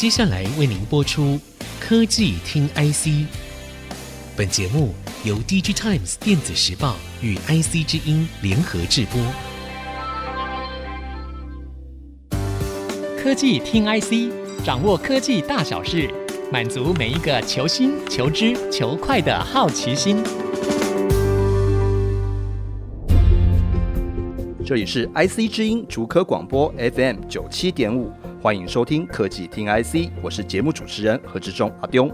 接下来为您播出科技听 IC。本节目由 DG Times 电子时报与 IC 之音联合制播。科技听 IC，掌握科技大小事，满足每一个求新、求知、求快的好奇心。这里是 IC 之音竹科广播 FM 九七点五，欢迎收听科技听 IC，我是节目主持人何志忠阿东。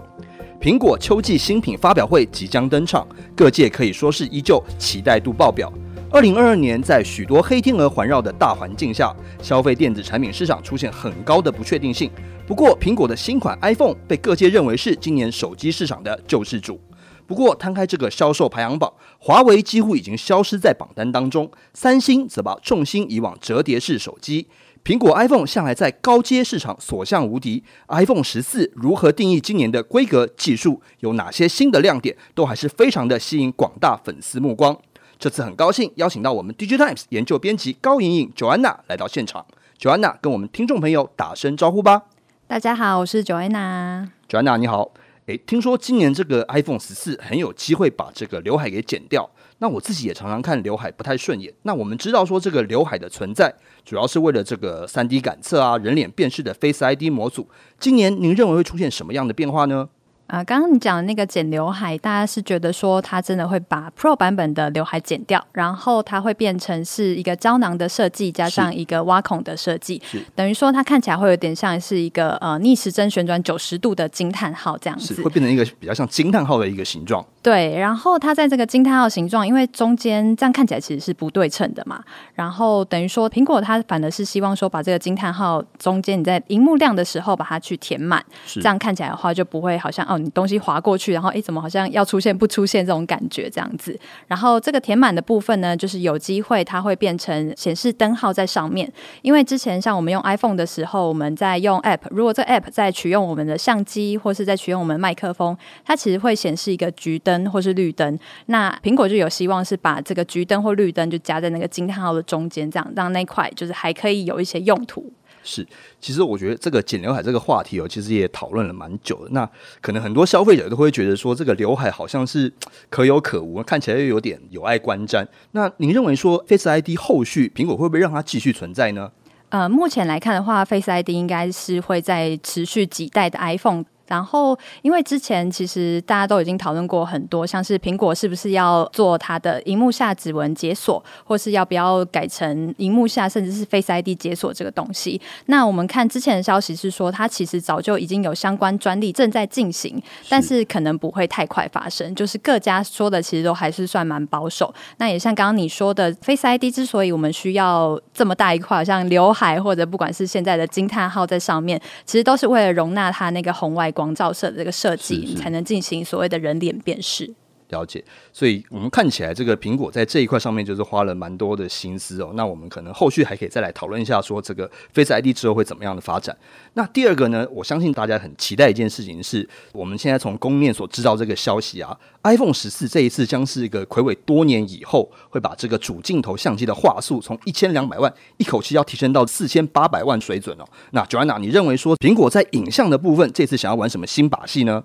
苹果秋季新品发表会即将登场，各界可以说是依旧期待度爆表。二零二二年，在许多黑天鹅环绕的大环境下，消费电子产品市场出现很高的不确定性。不过，苹果的新款 iPhone 被各界认为是今年手机市场的救世主。不过，摊开这个销售排行榜，华为几乎已经消失在榜单当中，三星则把重心移往折叠式手机。苹果 iPhone 向来在高阶市场所向无敌，iPhone 十四如何定义今年的规格、技术，有哪些新的亮点，都还是非常的吸引广大粉丝目光。这次很高兴邀请到我们 DigiTimes 研究编辑高莹莹 Joanna 来到现场，Joanna 跟我们听众朋友打声招呼吧。大家好，我是 Joanna。Joanna 你好，诶，听说今年这个 iPhone 十四很有机会把这个刘海给剪掉，那我自己也常常看刘海不太顺眼。那我们知道说这个刘海的存在，主要是为了这个 3D 感测啊、人脸辨识的 Face ID 模组。今年您认为会出现什么样的变化呢？啊，刚刚你讲的那个剪刘海，大家是觉得说它真的会把 Pro 版本的刘海剪掉，然后它会变成是一个胶囊的设计，加上一个挖孔的设计，等于说它看起来会有点像是一个呃逆时针旋转九十度的惊叹号这样子，会变成一个比较像惊叹号的一个形状。对，然后它在这个惊叹号形状，因为中间这样看起来其实是不对称的嘛，然后等于说苹果它反而是希望说把这个惊叹号中间你在荧幕亮的时候把它去填满，这样看起来的话就不会好像哦。你东西划过去，然后哎，怎么好像要出现不出现这种感觉这样子？然后这个填满的部分呢，就是有机会它会变成显示灯号在上面。因为之前像我们用 iPhone 的时候，我们在用 App，如果这 App 在取用我们的相机，或是在取用我们麦克风，它其实会显示一个橘灯或是绿灯。那苹果就有希望是把这个橘灯或绿灯就加在那个惊叹号的中间，这样让那块就是还可以有一些用途。是，其实我觉得这个剪刘海这个话题哦，其实也讨论了蛮久的。那可能很多消费者都会觉得说，这个刘海好像是可有可无，看起来又有点有碍观瞻。那您认为说 Face ID 后续苹果会不会让它继续存在呢？呃，目前来看的话，Face ID 应该是会在持续几代的 iPhone。然后，因为之前其实大家都已经讨论过很多，像是苹果是不是要做它的荧幕下指纹解锁，或是要不要改成荧幕下甚至是 Face ID 解锁这个东西。那我们看之前的消息是说，它其实早就已经有相关专利正在进行，但是可能不会太快发生。就是各家说的其实都还是算蛮保守。那也像刚刚你说的，Face ID 之所以我们需要这么大一块，像刘海或者不管是现在的惊叹号在上面，其实都是为了容纳它那个红外光照射的这个设计，你才能进行所谓的人脸辨识。了解，所以我们看起来这个苹果在这一块上面就是花了蛮多的心思哦。那我们可能后续还可以再来讨论一下，说这个 Face ID 之后会怎么样的发展。那第二个呢，我相信大家很期待一件事情是，我们现在从供应链所知道这个消息啊，iPhone 十四这一次将是一个睽违多年以后，会把这个主镜头相机的画素从一千两百万一口气要提升到四千八百万水准哦。那 Joanna，你认为说苹果在影像的部分这次想要玩什么新把戏呢？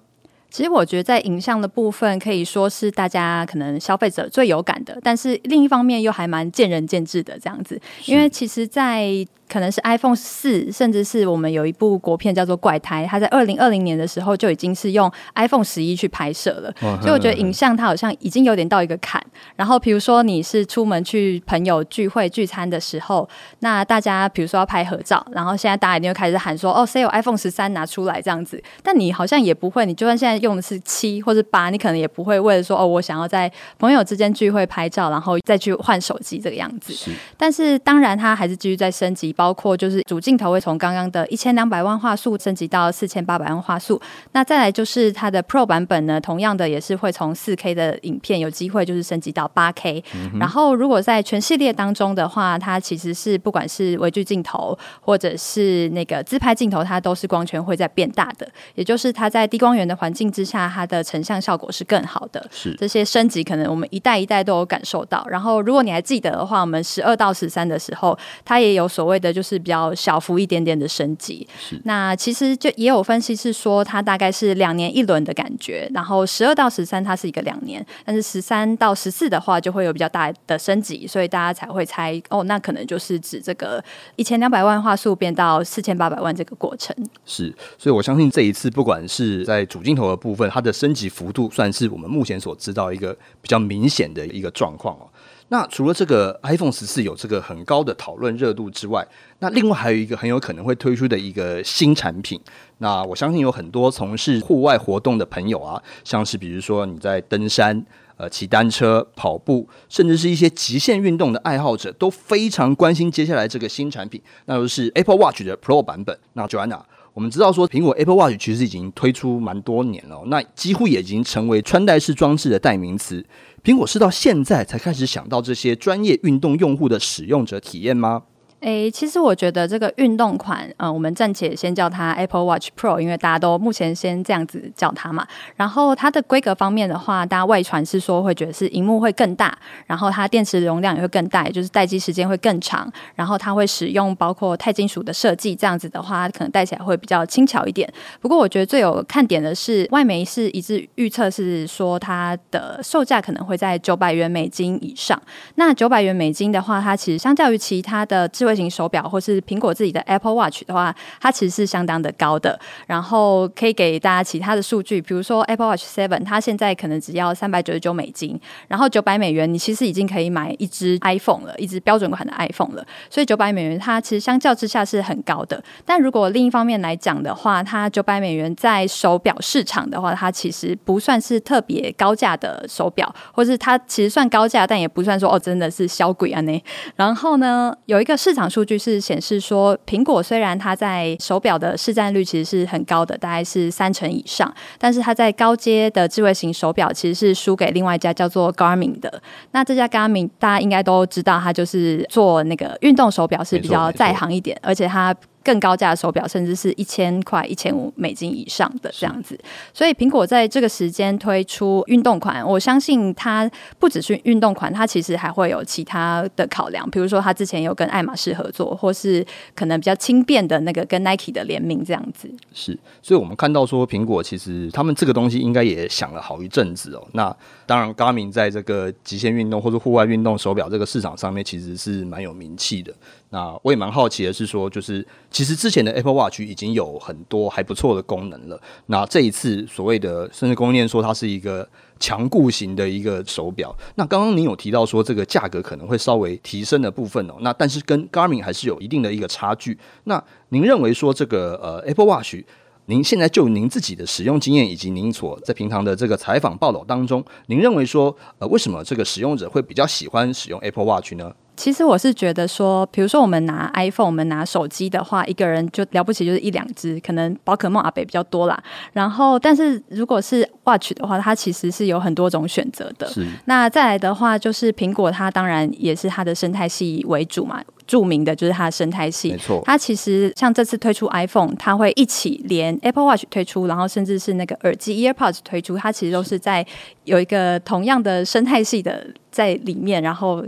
其实我觉得在影像的部分可以说是大家可能消费者最有感的，但是另一方面又还蛮见仁见智的这样子，因为其实，在可能是 iPhone 四，甚至是我们有一部国片叫做《怪胎》，它在二零二零年的时候就已经是用 iPhone 十一去拍摄了，所以我觉得影像它好像已经有点到一个坎。然后比如说你是出门去朋友聚会聚餐的时候，那大家比如说要拍合照，然后现在大家一定会开始喊说：“哦，谁有 iPhone 十三拿出来这样子？”但你好像也不会，你就算现在用的是七或者八，你可能也不会为了说：“哦，我想要在朋友之间聚会拍照，然后再去换手机这个样子。”。但是当然，它还是继续在升级。包括就是主镜头会从刚刚的一千两百万画素升级到四千八百万画素，那再来就是它的 Pro 版本呢，同样的也是会从四 K 的影片有机会就是升级到八 K。然后如果在全系列当中的话，它其实是不管是微距镜头或者是那个自拍镜头，它都是光圈会在变大的，也就是它在低光源的环境之下，它的成像效果是更好的。是这些升级可能我们一代一代都有感受到。然后如果你还记得的话，我们十二到十三的时候，它也有所谓的。的就是比较小幅一点点的升级。是。那其实就也有分析是说，它大概是两年一轮的感觉，然后十二到十三它是一个两年，但是十三到十四的话就会有比较大的升级，所以大家才会猜哦，那可能就是指这个一千两百万话术变到四千八百万这个过程。是，所以我相信这一次不管是在主镜头的部分，它的升级幅度算是我们目前所知道一个比较明显的一个状况哦。那除了这个 iPhone 十四有这个很高的讨论热度之外，那另外还有一个很有可能会推出的一个新产品。那我相信有很多从事户外活动的朋友啊，像是比如说你在登山、呃骑单车、跑步，甚至是一些极限运动的爱好者，都非常关心接下来这个新产品，那就是 Apple Watch 的 Pro 版本。那 Joanna，我们知道说苹果 Apple Watch 其实已经推出蛮多年了，那几乎也已经成为穿戴式装置的代名词。苹果是到现在才开始想到这些专业运动用户的使用者体验吗？诶，其实我觉得这个运动款，嗯、呃，我们暂且先叫它 Apple Watch Pro，因为大家都目前先这样子叫它嘛。然后它的规格方面的话，大家外传是说会觉得是荧幕会更大，然后它电池容量也会更大，也就是待机时间会更长。然后它会使用包括钛金属的设计，这样子的话，可能戴起来会比较轻巧一点。不过我觉得最有看点的是，外媒是一致预测是说它的售价可能会在九百元美金以上。那九百元美金的话，它其实相较于其他的智慧型手表或是苹果自己的 Apple Watch 的话，它其实是相当的高的。然后可以给大家其他的数据，比如说 Apple Watch Seven，它现在可能只要三百九十九美金，然后九百美元，你其实已经可以买一只 iPhone 了，一只标准款的 iPhone 了。所以九百美元它其实相较之下是很高的。但如果另一方面来讲的话，它九百美元在手表市场的话，它其实不算是特别高价的手表，或是它其实算高价，但也不算说哦真的是小鬼啊呢。然后呢，有一个市场数据。是显示说，苹果虽然它在手表的市占率其实是很高的，大概是三成以上，但是它在高阶的智慧型手表其实是输给另外一家叫做 Garmin 的。那这家 Garmin 大家应该都知道，它就是做那个运动手表是比较在行一点，而且它。更高价的手表，甚至是一千块、一千五美金以上的这样子。所以苹果在这个时间推出运动款，我相信它不只是运动款，它其实还会有其他的考量。比如说，它之前有跟爱马仕合作，或是可能比较轻便的那个跟 Nike 的联名这样子。是，所以我们看到说，苹果其实他们这个东西应该也想了好一阵子哦。那当然，Garmin 在这个极限运动或者户外运动手表这个市场上面，其实是蛮有名气的。那我也蛮好奇的是说，就是其实之前的 Apple Watch 已经有很多还不错的功能了。那这一次所谓的，甚至供应链说它是一个强固型的一个手表。那刚刚您有提到说这个价格可能会稍微提升的部分哦。那但是跟 Garmin 还是有一定的一个差距。那您认为说这个呃 Apple Watch，您现在就您自己的使用经验以及您所在平常的这个采访报道当中，您认为说呃为什么这个使用者会比较喜欢使用 Apple Watch 呢？其实我是觉得说，比如说我们拿 iPhone，我们拿手机的话，一个人就了不起就是一两只，可能宝可梦阿北比较多啦。然后，但是如果是 Watch 的话，它其实是有很多种选择的。是。那再来的话，就是苹果，它当然也是它的生态系为主嘛，著名的就是它的生态系。没错。它其实像这次推出 iPhone，它会一起连 Apple Watch 推出，然后甚至是那个耳机 EarPods 推出，它其实都是在有一个同样的生态系的在里面，然后。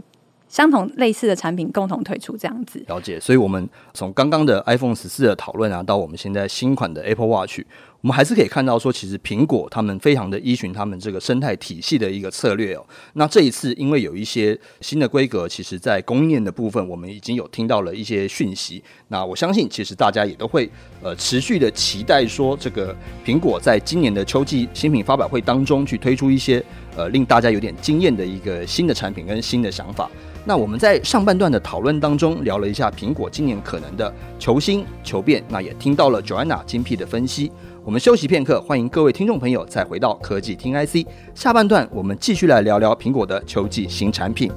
相同类似的产品共同推出这样子，了解。所以，我们从刚刚的 iPhone 十四的讨论啊，到我们现在新款的 Apple Watch，我们还是可以看到说，其实苹果他们非常的依循他们这个生态体系的一个策略哦。那这一次，因为有一些新的规格，其实在供应链的部分，我们已经有听到了一些讯息。那我相信，其实大家也都会呃持续的期待说，这个苹果在今年的秋季新品发表会当中去推出一些呃令大家有点惊艳的一个新的产品跟新的想法。那我们在上半段的讨论当中聊了一下苹果今年可能的求新求变，那也听到了 Joanna 精辟的分析。我们休息片刻，欢迎各位听众朋友再回到科技听 IC。下半段我们继续来聊聊苹果的秋季新产品。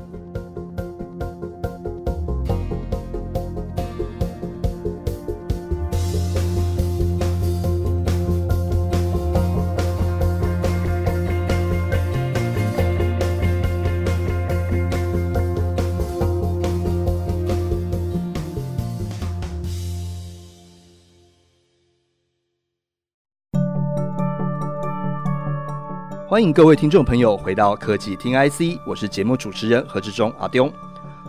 欢迎各位听众朋友回到科技听 IC，我是节目主持人何志忠阿东。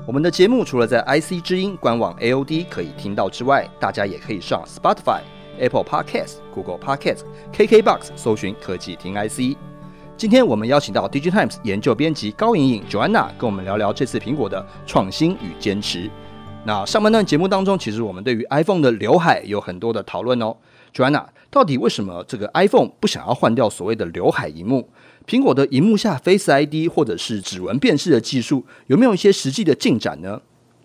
我们的节目除了在 IC 之音官网 AOD 可以听到之外，大家也可以上 Spotify、Apple Podcast、Google Podcast、KKBox 搜寻科技听 IC。今天我们邀请到 DigiTimes 研究编辑高盈盈 Joanna 跟我们聊聊这次苹果的创新与坚持。那上半段节目当中，其实我们对于 iPhone 的刘海有很多的讨论哦。Joanna，到底为什么这个 iPhone 不想要换掉所谓的刘海萤幕？苹果的荧幕下 Face ID 或者是指纹辨识的技术有没有一些实际的进展呢？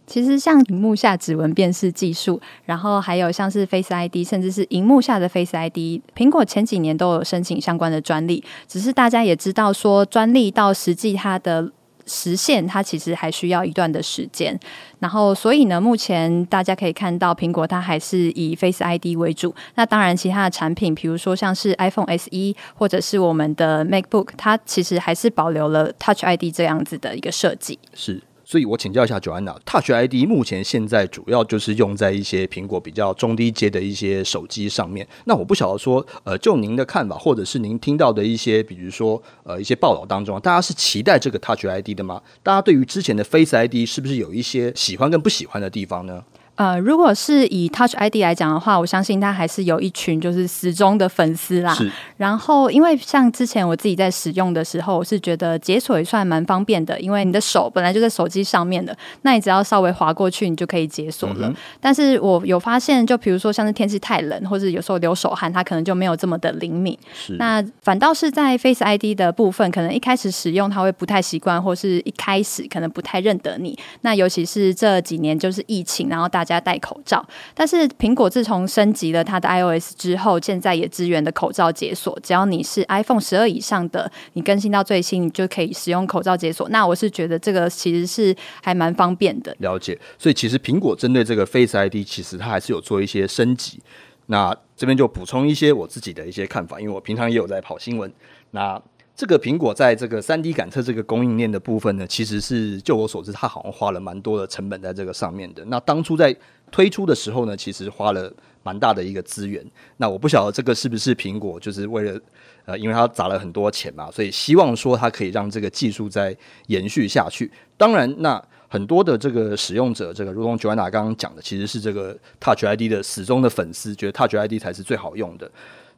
其实像荧幕下指纹辨识技术，然后还有像是 Face ID，甚至是荧幕下的 Face ID，苹果前几年都有申请相关的专利，只是大家也知道说专利到实际它的。实现它其实还需要一段的时间，然后所以呢，目前大家可以看到苹果它还是以 Face ID 为主。那当然，其他的产品，比如说像是 iPhone SE 或者是我们的 MacBook，它其实还是保留了 Touch ID 这样子的一个设计。是。所以我请教一下 Joanna，Touch ID 目前现在主要就是用在一些苹果比较中低阶的一些手机上面。那我不晓得说，呃，就您的看法，或者是您听到的一些，比如说呃一些报道当中，大家是期待这个 Touch ID 的吗？大家对于之前的 Face ID 是不是有一些喜欢跟不喜欢的地方呢？呃，如果是以 Touch ID 来讲的话，我相信它还是有一群就是死忠的粉丝啦。然后，因为像之前我自己在使用的时候，我是觉得解锁也算蛮方便的，因为你的手本来就在手机上面的，那你只要稍微滑过去，你就可以解锁了。嗯、但是我有发现，就比如说像是天气太冷，或者有时候流手汗，它可能就没有这么的灵敏。是。那反倒是在 Face ID 的部分，可能一开始使用它会不太习惯，或是一开始可能不太认得你。那尤其是这几年就是疫情，然后大大家戴口罩，但是苹果自从升级了它的 iOS 之后，现在也支援的口罩解锁。只要你是 iPhone 十二以上的，你更新到最新，你就可以使用口罩解锁。那我是觉得这个其实是还蛮方便的。了解，所以其实苹果针对这个 Face ID，其实它还是有做一些升级。那这边就补充一些我自己的一些看法，因为我平常也有在跑新闻。那这个苹果在这个三 D 感测这个供应链的部分呢，其实是就我所知，它好像花了蛮多的成本在这个上面的。那当初在推出的时候呢，其实花了蛮大的一个资源。那我不晓得这个是不是苹果就是为了呃，因为它砸了很多钱嘛，所以希望说它可以让这个技术再延续下去。当然，那很多的这个使用者，这个如同 Joanna 刚刚讲的，其实是这个 Touch ID 的始终的粉丝，觉得 Touch ID 才是最好用的。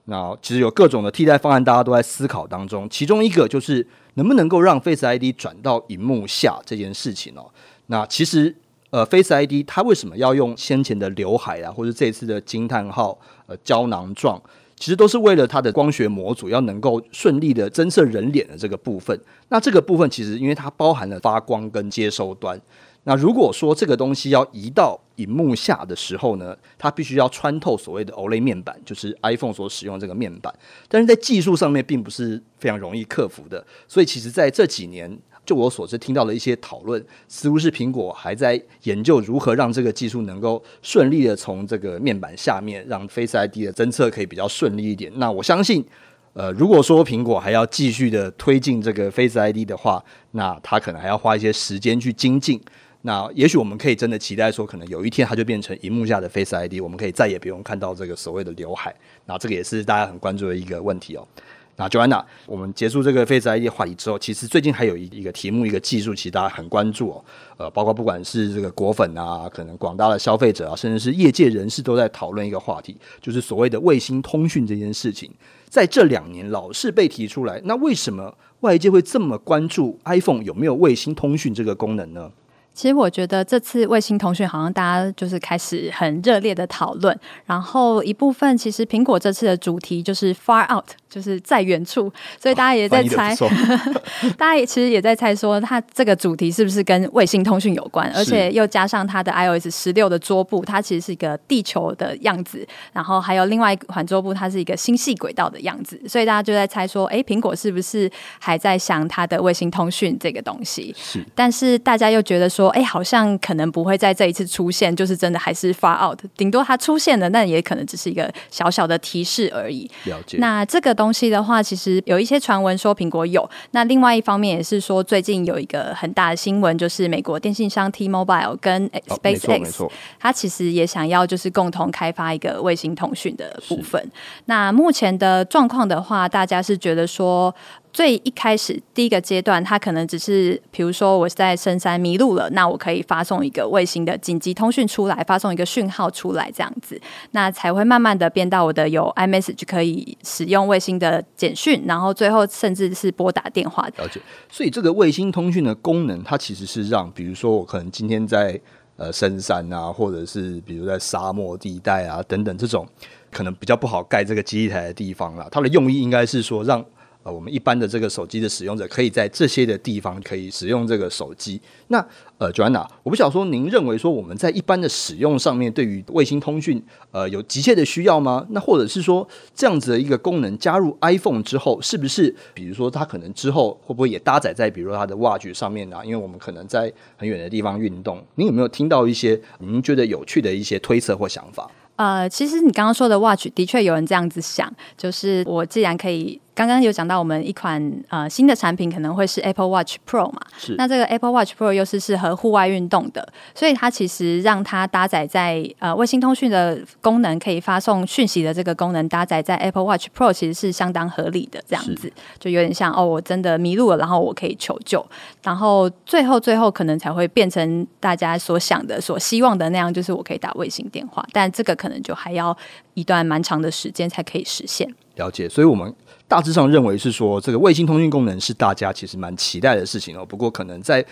那其实有各种的替代方案，大家都在思考当中。其中一个就是能不能够让 Face ID 转到荧幕下这件事情哦。那其实呃，Face ID 它为什么要用先前的刘海啊，或者这次的惊叹号呃胶囊状，其实都是为了它的光学模组要能够顺利的侦测人脸的这个部分。那这个部分其实因为它包含了发光跟接收端。那如果说这个东西要移到荧幕下的时候呢，它必须要穿透所谓的 OLED 面板，就是 iPhone 所使用的这个面板，但是在技术上面并不是非常容易克服的。所以其实在这几年，就我所知听到的一些讨论，似乎是苹果还在研究如何让这个技术能够顺利的从这个面板下面让 Face ID 的侦测可以比较顺利一点。那我相信，呃，如果说苹果还要继续的推进这个 Face ID 的话，那它可能还要花一些时间去精进。那也许我们可以真的期待说，可能有一天它就变成荧幕下的 Face ID，我们可以再也不用看到这个所谓的刘海。那这个也是大家很关注的一个问题哦。那 Joanna，我们结束这个 Face ID 话题之后，其实最近还有一一个题目，一个技术，其实大家很关注哦。呃，包括不管是这个果粉啊，可能广大的消费者啊，甚至是业界人士都在讨论一个话题，就是所谓的卫星通讯这件事情，在这两年老是被提出来。那为什么外界会这么关注 iPhone 有没有卫星通讯这个功能呢？其实我觉得这次卫星通讯好像大家就是开始很热烈的讨论，然后一部分其实苹果这次的主题就是 Far Out，就是在远处，所以大家也在猜，哦、大家也其实也在猜说它这个主题是不是跟卫星通讯有关，而且又加上它的 iOS 十六的桌布，它其实是一个地球的样子，然后还有另外一款桌布，它是一个星系轨道的样子，所以大家就在猜说，哎，苹果是不是还在想它的卫星通讯这个东西？是，但是大家又觉得说。哎，好像可能不会在这一次出现，就是真的还是 far out，顶多它出现了，那也可能只是一个小小的提示而已。了解。那这个东西的话，其实有一些传闻说苹果有，那另外一方面也是说，最近有一个很大的新闻，就是美国电信商 T-Mobile 跟 SpaceX，它其实也想要就是共同开发一个卫星通讯的部分。那目前的状况的话，大家是觉得说。最一开始第一个阶段，它可能只是，比如说我在深山迷路了，那我可以发送一个卫星的紧急通讯出来，发送一个讯号出来，这样子，那才会慢慢的变到我的有 iMessage 可以使用卫星的简讯，然后最后甚至是拨打电话。了解。所以这个卫星通讯的功能，它其实是让，比如说我可能今天在呃深山啊，或者是比如在沙漠地带啊等等这种可能比较不好盖这个基地台的地方啦，它的用意应该是说让。呃，我们一般的这个手机的使用者，可以在这些的地方可以使用这个手机。那呃，Joanna，我不想说，您认为说我们在一般的使用上面，对于卫星通讯，呃，有急切的需要吗？那或者是说，这样子的一个功能加入 iPhone 之后，是不是比如说它可能之后会不会也搭载在比如说它的 Watch 上面啊？因为我们可能在很远的地方运动，您有没有听到一些您觉得有趣的一些推测或想法？呃，其实你刚刚说的 Watch 的确有人这样子想，就是我既然可以。刚刚有讲到，我们一款呃新的产品可能会是 Apple Watch Pro 嘛？是。那这个 Apple Watch Pro 又是适合户外运动的，所以它其实让它搭载在呃卫星通讯的功能，可以发送讯息的这个功能搭载在 Apple Watch Pro，其实是相当合理的。这样子就有点像哦，我真的迷路了，然后我可以求救，然后最后最后可能才会变成大家所想的、所希望的那样，就是我可以打卫星电话，但这个可能就还要一段蛮长的时间才可以实现。了解，所以我们。大致上认为是说，这个卫星通讯功能是大家其实蛮期待的事情哦。不过，可能在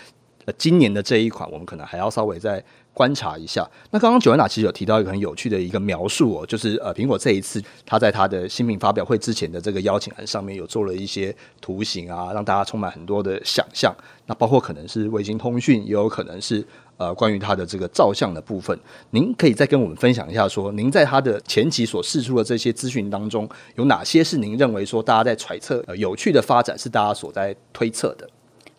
呃今年的这一款，我们可能还要稍微再观察一下。那刚刚九安娜其实有提到一个很有趣的一个描述哦，就是呃，苹果这一次它在它的新品发表会之前的这个邀请函上面有做了一些图形啊，让大家充满很多的想象。那包括可能是卫星通讯，也有可能是。呃，关于它的这个照相的部分，您可以再跟我们分享一下说，您在它的前期所释出的这些资讯当中，有哪些是您认为说大家在揣测，呃，有趣的发展是大家所在推测的？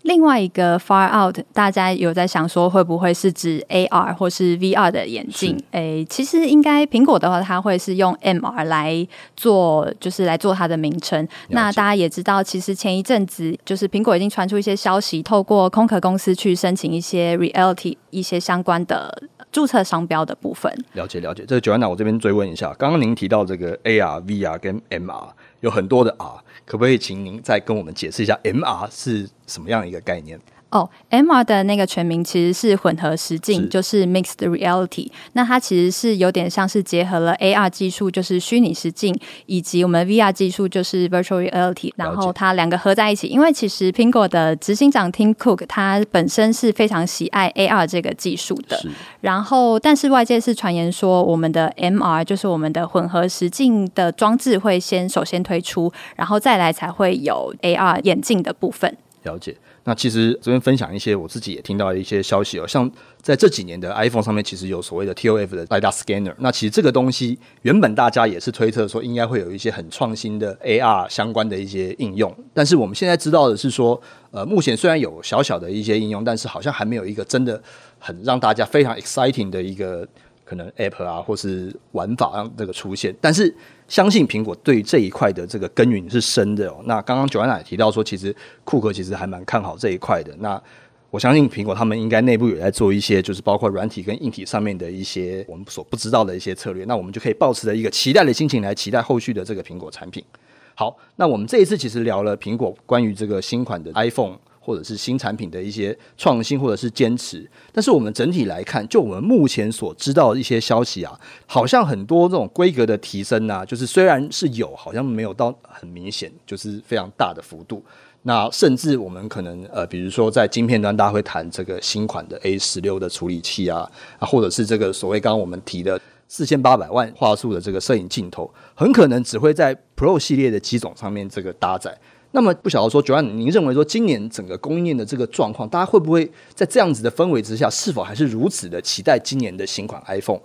另外一个 Far Out，大家有在想说会不会是指 AR 或是 VR 的眼镜？诶，其实应该苹果的话，它会是用 MR 来做，就是来做它的名称。那大家也知道，其实前一阵子就是苹果已经传出一些消息，透过空壳公司去申请一些 Reality 一些相关的注册商标的部分。了解了解，这个九安娜我这边追问一下，刚刚您提到这个 AR、VR 跟 MR 有很多的 R。可不可以请您再跟我们解释一下 MR 是什么样一个概念？哦、oh，MR 的那个全名其实是混合实境，是就是 Mixed Reality。那它其实是有点像是结合了 AR 技术，就是虚拟实境，以及我们 VR 技术，就是 Virtual Reality。然后它两个合在一起，因为其实苹果的执行长 Tim Cook 他本身是非常喜爱 AR 这个技术的。然后，但是外界是传言说，我们的 MR 就是我们的混合实境的装置会先首先推出，然后再来才会有 AR 眼镜的部分。了解。那其实这边分享一些我自己也听到的一些消息哦，像在这几年的 iPhone 上面，其实有所谓的 ToF 的雷达 Scanner。那其实这个东西原本大家也是推测说应该会有一些很创新的 AR 相关的一些应用，但是我们现在知道的是说，呃，目前虽然有小小的一些应用，但是好像还没有一个真的很让大家非常 exciting 的一个。可能 App 啊，或是玩法让这个出现，但是相信苹果对这一块的这个耕耘是深的哦。那刚刚九安奶提到说，其实库克其实还蛮看好这一块的。那我相信苹果他们应该内部也在做一些，就是包括软体跟硬体上面的一些我们所不知道的一些策略。那我们就可以抱持着一个期待的心情来期待后续的这个苹果产品。好，那我们这一次其实聊了苹果关于这个新款的 iPhone。或者是新产品的一些创新，或者是坚持，但是我们整体来看，就我们目前所知道的一些消息啊，好像很多这种规格的提升啊，就是虽然是有，好像没有到很明显，就是非常大的幅度。那甚至我们可能呃，比如说在晶片端，大家会谈这个新款的 A 十六的处理器啊，啊，或者是这个所谓刚刚我们提的四千八百万画素的这个摄影镜头，很可能只会在 Pro 系列的机种上面这个搭载。那么不晓得说，Joanna，您认为说今年整个供应链的这个状况，大家会不会在这样子的氛围之下，是否还是如此的期待今年的新款 iPhone？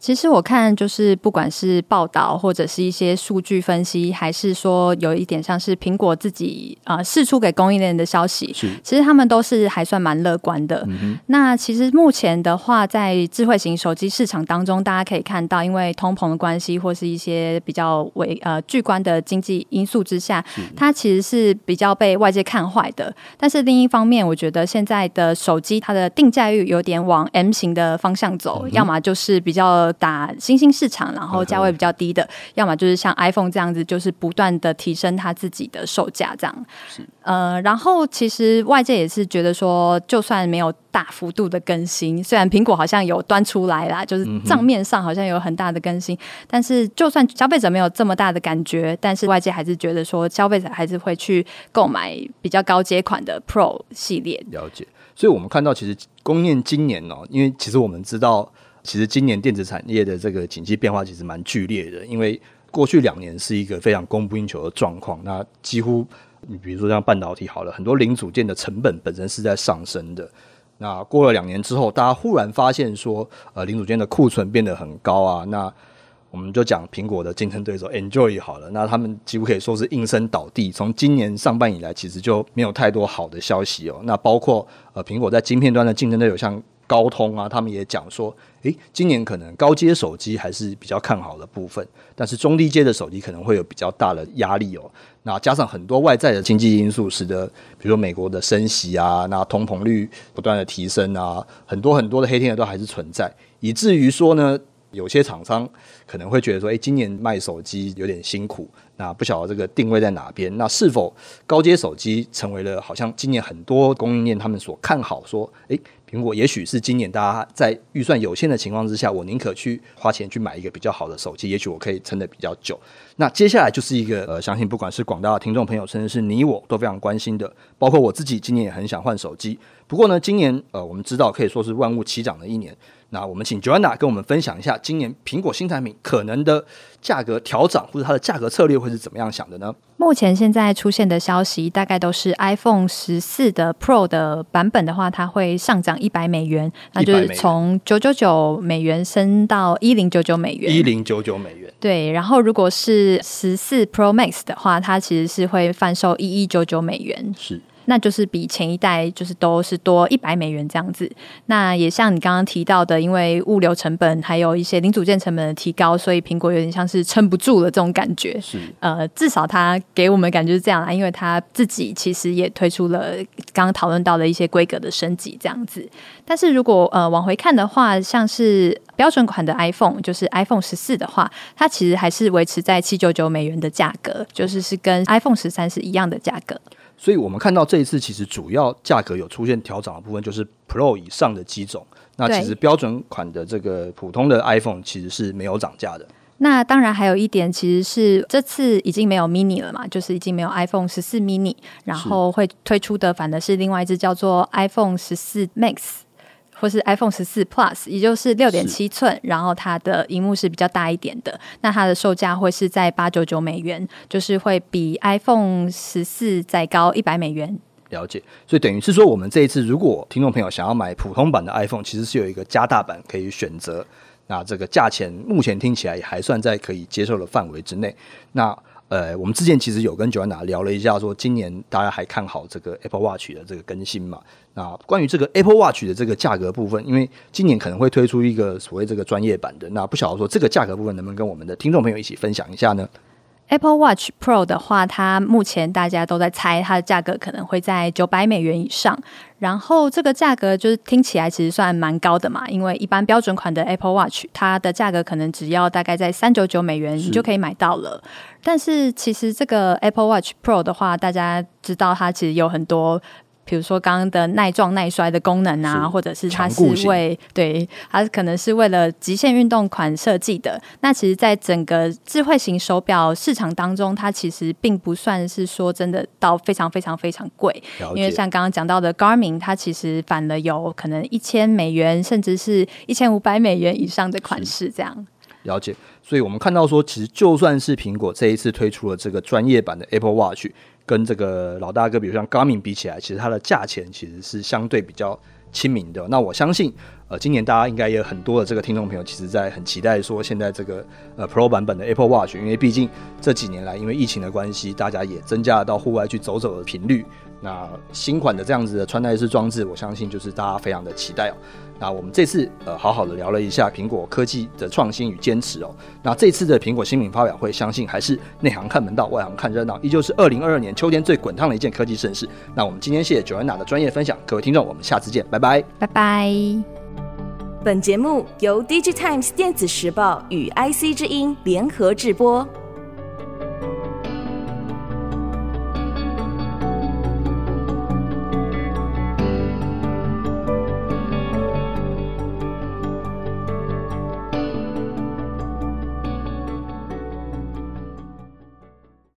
其实我看，就是不管是报道或者是一些数据分析，还是说有一点像是苹果自己啊释出给供应链的消息，是其实他们都是还算蛮乐观的。嗯、那其实目前的话，在智慧型手机市场当中，大家可以看到，因为通膨的关系，或是一些比较为呃巨观的经济因素之下，它其实是比较被外界看坏的。但是另一方面，我觉得现在的手机它的定价率有点往 M 型的方向走，嗯、要么就是比较。个打新兴市场，然后价位比较低的，要么就是像 iPhone 这样子，就是不断的提升它自己的售价这样。是呃，然后其实外界也是觉得说，就算没有大幅度的更新，虽然苹果好像有端出来啦，就是账面上好像有很大的更新，嗯、但是就算消费者没有这么大的感觉，但是外界还是觉得说，消费者还是会去购买比较高阶款的 Pro 系列。了解，所以我们看到其实供应链今年哦，因为其实我们知道，其实今年电子产业的这个景气变化其实蛮剧烈的，因为过去两年是一个非常供不应求的状况，那几乎你比如说像半导体好了，很多零组件的成本本身是在上升的。那过了两年之后，大家忽然发现说，呃，零组件的库存变得很高啊。那我们就讲苹果的竞争对手 Enjoy 好了，那他们几乎可以说是应声倒地。从今年上半以来，其实就没有太多好的消息哦。那包括呃，苹果在晶片端的竞争对手像高通啊，他们也讲说，诶，今年可能高阶手机还是比较看好的部分，但是中低阶的手机可能会有比较大的压力哦。那加上很多外在的经济因素，使得比如说美国的升息啊，那通膨率不断的提升啊，很多很多的黑天鹅都还是存在，以至于说呢，有些厂商可能会觉得说，诶，今年卖手机有点辛苦，那不晓得这个定位在哪边？那是否高阶手机成为了好像今年很多供应链他们所看好说，诶。苹果也许是今年大家在预算有限的情况之下，我宁可去花钱去买一个比较好的手机，也许我可以撑得比较久。那接下来就是一个呃，相信不管是广大的听众朋友，甚至是你我都非常关心的，包括我自己今年也很想换手机。不过呢，今年呃，我们知道可以说是万物齐涨的一年。那我们请 Joanna 跟我们分享一下，今年苹果新产品可能的价格调涨，或者它的价格策略会是怎么样想的呢？目前现在出现的消息，大概都是 iPhone 十四的 Pro 的版本的话，它会上涨一百美元，那就是从九九九美元升到一零九九美元。一零九九美元。对，然后如果是十四 Pro Max 的话，它其实是会贩售一一九九美元。是。那就是比前一代就是都是多一百美元这样子。那也像你刚刚提到的，因为物流成本还有一些零组件成本的提高，所以苹果有点像是撑不住了这种感觉。是呃，至少它给我们感觉是这样啊，因为它自己其实也推出了刚刚讨论到的一些规格的升级这样子。但是如果呃往回看的话，像是标准款的 iPhone，就是 iPhone 十四的话，它其实还是维持在七九九美元的价格，就是是跟 iPhone 十三是一样的价格。所以，我们看到这一次其实主要价格有出现调整的部分，就是 Pro 以上的机种。那其实标准款的这个普通的 iPhone 其实是没有涨价的。那当然还有一点，其实是这次已经没有 Mini 了嘛，就是已经没有 iPhone 十四 Mini，然后会推出的反而是另外一只叫做 iPhone 十四 Max。或是 iPhone 十四 Plus，也就是六点七寸，然后它的荧幕是比较大一点的。那它的售价会是在八九九美元，就是会比 iPhone 十四再高一百美元。了解，所以等于是说，我们这一次如果听众朋友想要买普通版的 iPhone，其实是有一个加大版可以选择。那这个价钱目前听起来也还算在可以接受的范围之内。那呃，我们之前其实有跟久安达聊了一下，说今年大家还看好这个 Apple Watch 的这个更新嘛？那关于这个 Apple Watch 的这个价格部分，因为今年可能会推出一个所谓这个专业版的，那不晓得说这个价格部分能不能跟我们的听众朋友一起分享一下呢？Apple Watch Pro 的话，它目前大家都在猜它的价格可能会在九百美元以上。然后这个价格就是听起来其实算蛮高的嘛，因为一般标准款的 Apple Watch 它的价格可能只要大概在三九九美元，你就可以买到了。但是其实这个 Apple Watch Pro 的话，大家知道它其实有很多。比如说刚刚的耐撞耐摔的功能啊，或者是它是为对，它可能是为了极限运动款设计的。那其实，在整个智慧型手表市场当中，它其实并不算是说真的到非常非常非常贵。因为像刚刚讲到的 Garmin，它其实反了有可能一千美元，甚至是一千五百美元以上的款式这样。了解。所以我们看到说，其实就算是苹果这一次推出了这个专业版的 Apple Watch。跟这个老大哥，比如像 Garmin 比起来，其实它的价钱其实是相对比较亲民的。那我相信，呃，今年大家应该也有很多的这个听众朋友，其实在很期待说，现在这个呃 Pro 版本的 Apple Watch，因为毕竟这几年来，因为疫情的关系，大家也增加了到户外去走走的频率。那新款的这样子的穿戴式装置，我相信就是大家非常的期待哦。那我们这次呃好好的聊了一下苹果科技的创新与坚持哦。那这次的苹果新品发表会，相信还是内行看门道，外行看热闹，依旧是二零二二年秋天最滚烫的一件科技盛事。那我们今天谢谢 Joanna 的专业分享，各位听众，我们下次见，拜拜，拜拜。本节目由 DigiTimes 电子时报与 IC 之音联合制播。